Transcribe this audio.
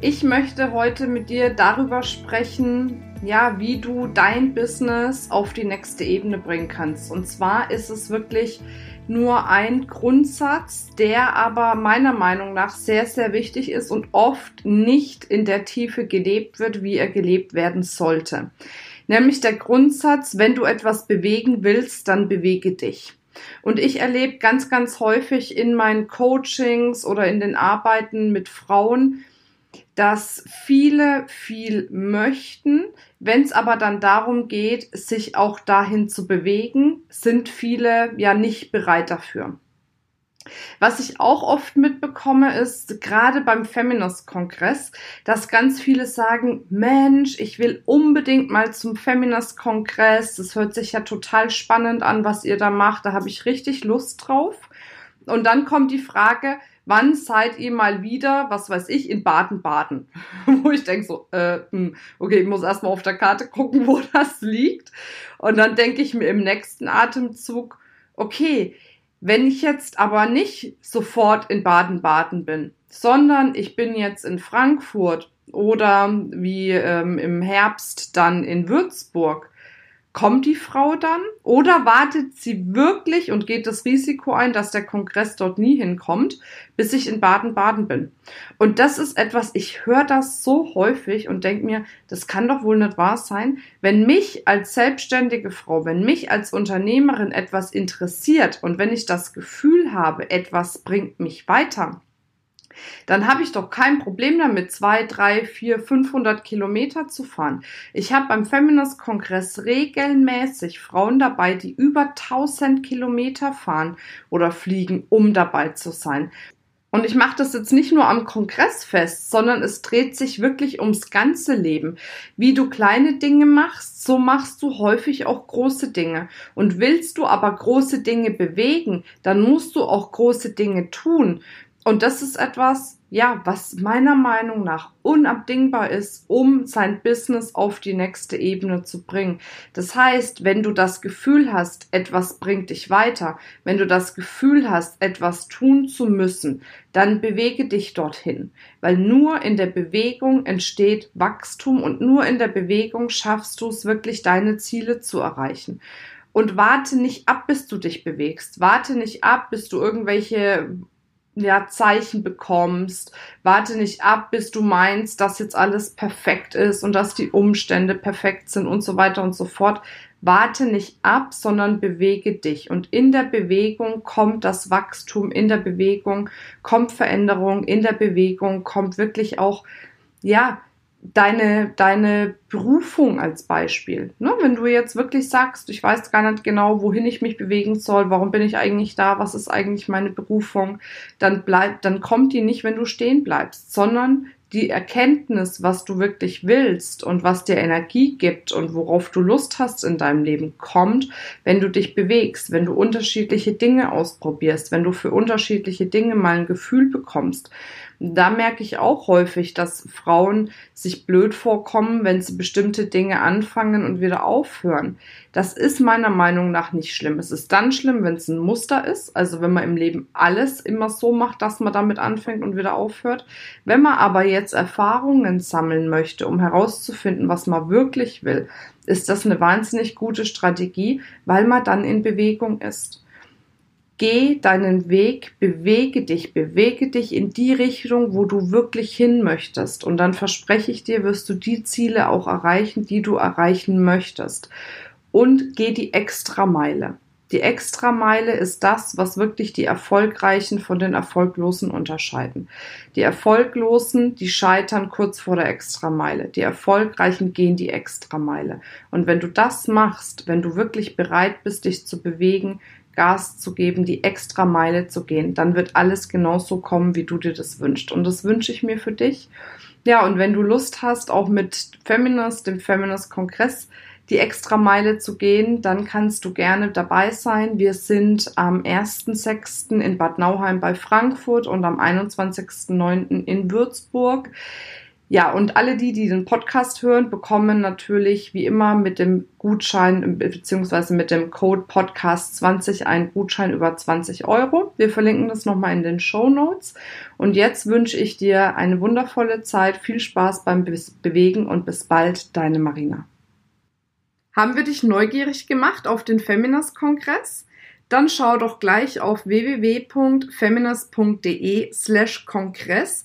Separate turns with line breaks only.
Ich möchte heute mit dir darüber sprechen, ja, wie du dein Business auf die nächste Ebene bringen kannst. Und zwar ist es wirklich nur ein Grundsatz, der aber meiner Meinung nach sehr, sehr wichtig ist und oft nicht in der Tiefe gelebt wird, wie er gelebt werden sollte. Nämlich der Grundsatz, wenn du etwas bewegen willst, dann bewege dich. Und ich erlebe ganz, ganz häufig in meinen Coachings oder in den Arbeiten mit Frauen, dass viele viel möchten. Wenn es aber dann darum geht, sich auch dahin zu bewegen, sind viele ja nicht bereit dafür. Was ich auch oft mitbekomme, ist gerade beim Feminist-Kongress, dass ganz viele sagen, Mensch, ich will unbedingt mal zum Feminist-Kongress. Das hört sich ja total spannend an, was ihr da macht. Da habe ich richtig Lust drauf. Und dann kommt die Frage, wann seid ihr mal wieder, was weiß ich, in Baden-Baden? wo ich denke so, äh, hm, okay, ich muss erstmal auf der Karte gucken, wo das liegt. Und dann denke ich mir im nächsten Atemzug, okay, wenn ich jetzt aber nicht sofort in Baden-Baden bin, sondern ich bin jetzt in Frankfurt oder wie ähm, im Herbst dann in Würzburg, Kommt die Frau dann oder wartet sie wirklich und geht das Risiko ein, dass der Kongress dort nie hinkommt, bis ich in Baden-Baden bin? Und das ist etwas, ich höre das so häufig und denke mir, das kann doch wohl nicht wahr sein. Wenn mich als selbstständige Frau, wenn mich als Unternehmerin etwas interessiert und wenn ich das Gefühl habe, etwas bringt mich weiter, dann habe ich doch kein Problem damit, zwei, drei, vier, 500 Kilometer zu fahren. Ich habe beim Feminist-Kongress regelmäßig Frauen dabei, die über 1000 Kilometer fahren oder fliegen, um dabei zu sein. Und ich mache das jetzt nicht nur am Kongress fest, sondern es dreht sich wirklich ums ganze Leben. Wie du kleine Dinge machst, so machst du häufig auch große Dinge. Und willst du aber große Dinge bewegen, dann musst du auch große Dinge tun. Und das ist etwas, ja, was meiner Meinung nach unabdingbar ist, um sein Business auf die nächste Ebene zu bringen. Das heißt, wenn du das Gefühl hast, etwas bringt dich weiter, wenn du das Gefühl hast, etwas tun zu müssen, dann bewege dich dorthin, weil nur in der Bewegung entsteht Wachstum und nur in der Bewegung schaffst du es wirklich, deine Ziele zu erreichen und warte nicht ab, bis du dich bewegst. Warte nicht ab, bis du irgendwelche ja, Zeichen bekommst. Warte nicht ab, bis du meinst, dass jetzt alles perfekt ist und dass die Umstände perfekt sind und so weiter und so fort. Warte nicht ab, sondern bewege dich. Und in der Bewegung kommt das Wachstum, in der Bewegung kommt Veränderung, in der Bewegung kommt wirklich auch, ja, deine, deine Berufung als Beispiel. Ne? Wenn du jetzt wirklich sagst, ich weiß gar nicht genau, wohin ich mich bewegen soll, warum bin ich eigentlich da, was ist eigentlich meine Berufung, dann bleibt, dann kommt die nicht, wenn du stehen bleibst, sondern die Erkenntnis, was du wirklich willst und was dir Energie gibt und worauf du Lust hast in deinem Leben, kommt, wenn du dich bewegst, wenn du unterschiedliche Dinge ausprobierst, wenn du für unterschiedliche Dinge mal ein Gefühl bekommst. Da merke ich auch häufig, dass Frauen sich blöd vorkommen, wenn sie bestimmte Dinge anfangen und wieder aufhören. Das ist meiner Meinung nach nicht schlimm. Es ist dann schlimm, wenn es ein Muster ist, also wenn man im Leben alles immer so macht, dass man damit anfängt und wieder aufhört. Wenn man aber jetzt Erfahrungen sammeln möchte, um herauszufinden, was man wirklich will, ist das eine wahnsinnig gute Strategie, weil man dann in Bewegung ist. Geh deinen Weg, bewege dich, bewege dich in die Richtung, wo du wirklich hin möchtest. Und dann verspreche ich dir, wirst du die Ziele auch erreichen, die du erreichen möchtest. Und geh die Extrameile. Die Extrameile ist das, was wirklich die Erfolgreichen von den Erfolglosen unterscheiden. Die Erfolglosen, die scheitern kurz vor der Extrameile. Die Erfolgreichen gehen die Extrameile. Und wenn du das machst, wenn du wirklich bereit bist, dich zu bewegen, Gas zu geben, die extra Meile zu gehen, dann wird alles genauso kommen, wie du dir das wünschst. Und das wünsche ich mir für dich. Ja, und wenn du Lust hast, auch mit Feminist, dem Feminist-Kongress, die Extrameile zu gehen, dann kannst du gerne dabei sein. Wir sind am 1.6. in Bad Nauheim bei Frankfurt und am 21.9. in Würzburg. Ja, und alle die, die den Podcast hören, bekommen natürlich wie immer mit dem Gutschein beziehungsweise mit dem Code Podcast 20 einen Gutschein über 20 Euro. Wir verlinken das nochmal in den Show Notes. Und jetzt wünsche ich dir eine wundervolle Zeit, viel Spaß beim Be Bewegen und bis bald, deine Marina. Haben wir dich neugierig gemacht auf den Feminist-Kongress? Dann schau doch gleich auf www.feminist.de slash Kongress